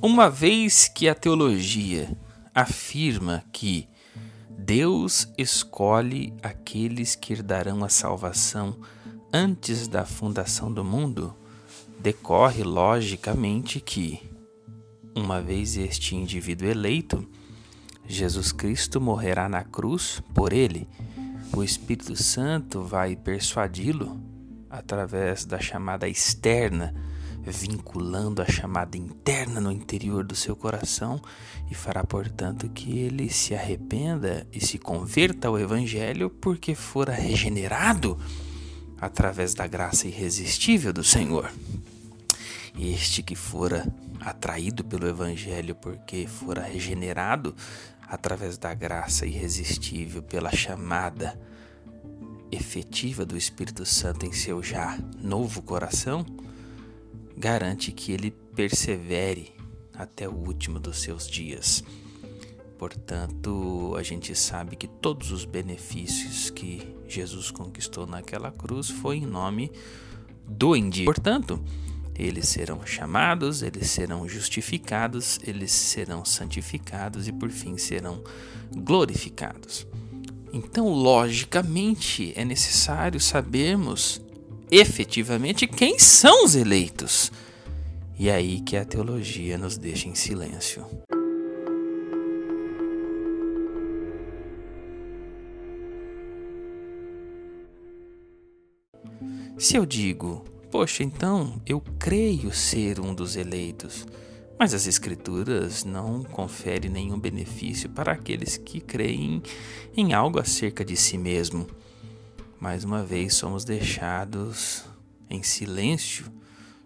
Uma vez que a teologia afirma que Deus escolhe aqueles que herdarão a salvação antes da fundação do mundo, decorre logicamente que, uma vez este indivíduo eleito, Jesus Cristo morrerá na cruz por ele. O Espírito Santo vai persuadi-lo através da chamada externa vinculando a chamada interna no interior do seu coração e fará, portanto, que ele se arrependa e se converta ao Evangelho porque fora regenerado através da graça irresistível do Senhor. Este que fora atraído pelo Evangelho porque fora regenerado através da graça irresistível, pela chamada efetiva do Espírito Santo em seu já novo coração, garante que ele persevere até o último dos seus dias. Portanto, a gente sabe que todos os benefícios que Jesus conquistou naquela cruz foi em nome do indivíduo. Portanto, eles serão chamados, eles serão justificados, eles serão santificados e por fim serão glorificados. Então, logicamente, é necessário sabermos efetivamente quem são os eleitos. E é aí que a teologia nos deixa em silêncio. Se eu digo, poxa, então eu creio ser um dos eleitos, mas as Escrituras não conferem nenhum benefício para aqueles que creem em algo acerca de si mesmo mais uma vez somos deixados em silêncio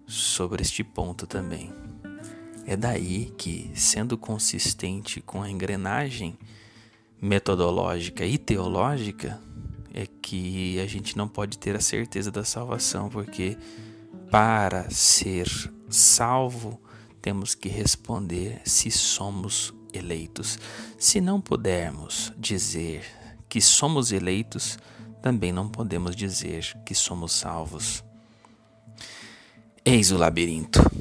sobre este ponto também. É daí que, sendo consistente com a engrenagem metodológica e teológica, é que a gente não pode ter a certeza da salvação, porque para ser salvo temos que responder se somos eleitos. Se não pudermos dizer que somos eleitos, também não podemos dizer que somos salvos. Eis o labirinto.